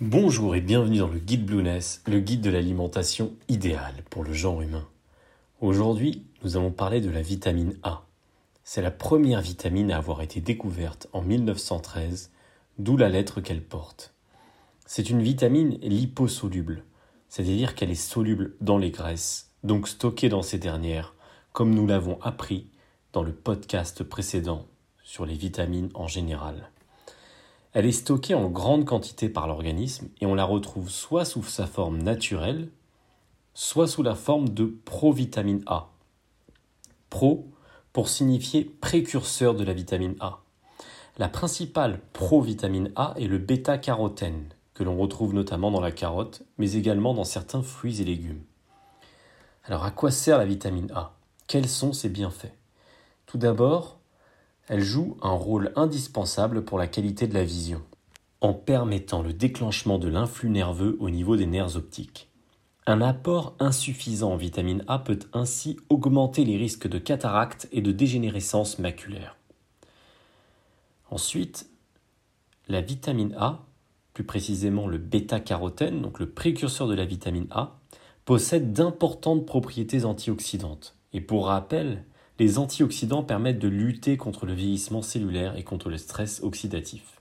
Bonjour et bienvenue dans le guide Blueness, le guide de l'alimentation idéale pour le genre humain. Aujourd'hui, nous allons parler de la vitamine A. C'est la première vitamine à avoir été découverte en 1913, d'où la lettre qu'elle porte. C'est une vitamine liposoluble, c'est-à-dire qu'elle est soluble dans les graisses, donc stockée dans ces dernières, comme nous l'avons appris dans le podcast précédent sur les vitamines en général. Elle est stockée en grande quantité par l'organisme et on la retrouve soit sous sa forme naturelle, soit sous la forme de provitamine A. Pro pour signifier précurseur de la vitamine A. La principale provitamine A est le bêta-carotène, que l'on retrouve notamment dans la carotte, mais également dans certains fruits et légumes. Alors à quoi sert la vitamine A? Quels sont ses bienfaits? Tout d'abord, elle joue un rôle indispensable pour la qualité de la vision, en permettant le déclenchement de l'influx nerveux au niveau des nerfs optiques. Un apport insuffisant en vitamine A peut ainsi augmenter les risques de cataracte et de dégénérescence maculaire. Ensuite, la vitamine A, plus précisément le bêta-carotène, donc le précurseur de la vitamine A, possède d'importantes propriétés antioxydantes. Et pour rappel, les antioxydants permettent de lutter contre le vieillissement cellulaire et contre le stress oxydatif.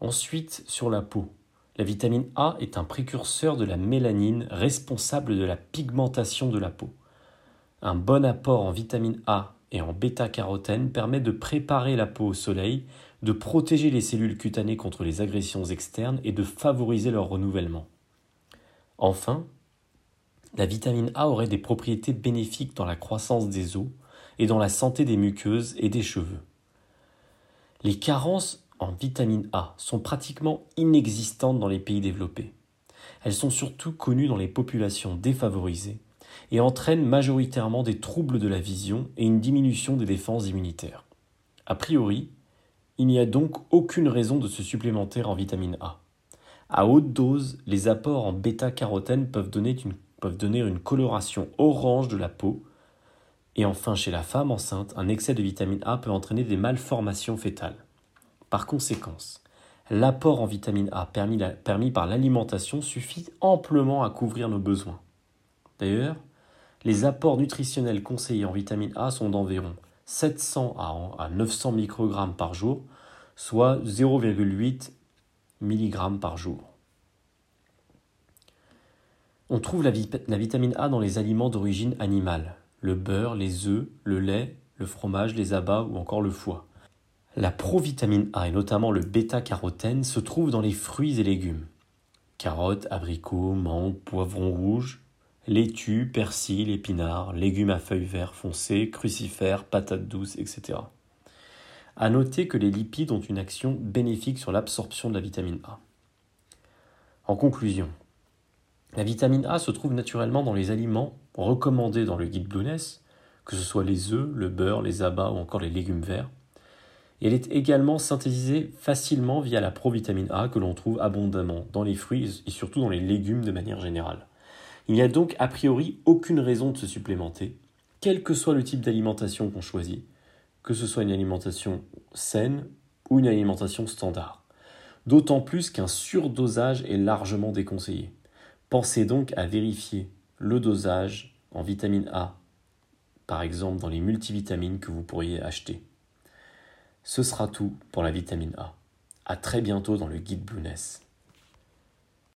Ensuite, sur la peau. La vitamine A est un précurseur de la mélanine responsable de la pigmentation de la peau. Un bon apport en vitamine A et en bêta-carotène permet de préparer la peau au soleil, de protéger les cellules cutanées contre les agressions externes et de favoriser leur renouvellement. Enfin, la vitamine A aurait des propriétés bénéfiques dans la croissance des os et dans la santé des muqueuses et des cheveux. Les carences en vitamine A sont pratiquement inexistantes dans les pays développés. Elles sont surtout connues dans les populations défavorisées et entraînent majoritairement des troubles de la vision et une diminution des défenses immunitaires. A priori, il n'y a donc aucune raison de se supplémenter en vitamine A. À haute dose, les apports en bêta-carotène peuvent donner une donner une coloration orange de la peau. Et enfin, chez la femme enceinte, un excès de vitamine A peut entraîner des malformations fétales. Par conséquent, l'apport en vitamine A permis, permis par l'alimentation suffit amplement à couvrir nos besoins. D'ailleurs, les apports nutritionnels conseillés en vitamine A sont d'environ 700 à 900 microgrammes par jour, soit 0,8 mg par jour. On trouve la, vitamine A dans les aliments d'origine animale, le beurre, les œufs, le lait, le fromage, les abats ou encore le foie. La provitamine A et notamment le bêta-carotène se trouvent dans les fruits et légumes. Carottes, abricots, mangues, poivrons rouges, laitue, persil, épinards, légumes à feuilles vertes foncées, crucifères, patates douces, etc. À noter que les lipides ont une action bénéfique sur l'absorption de la vitamine A. En conclusion, la vitamine A se trouve naturellement dans les aliments recommandés dans le guide Blueness, que ce soit les œufs, le beurre, les abats ou encore les légumes verts. elle est également synthétisée facilement via la provitamine A que l'on trouve abondamment dans les fruits et surtout dans les légumes de manière générale. Il n'y a donc a priori aucune raison de se supplémenter, quel que soit le type d'alimentation qu'on choisit, que ce soit une alimentation saine ou une alimentation standard. D'autant plus qu'un surdosage est largement déconseillé. Pensez donc à vérifier le dosage en vitamine A, par exemple dans les multivitamines que vous pourriez acheter. Ce sera tout pour la vitamine A. À très bientôt dans le guide Blueness.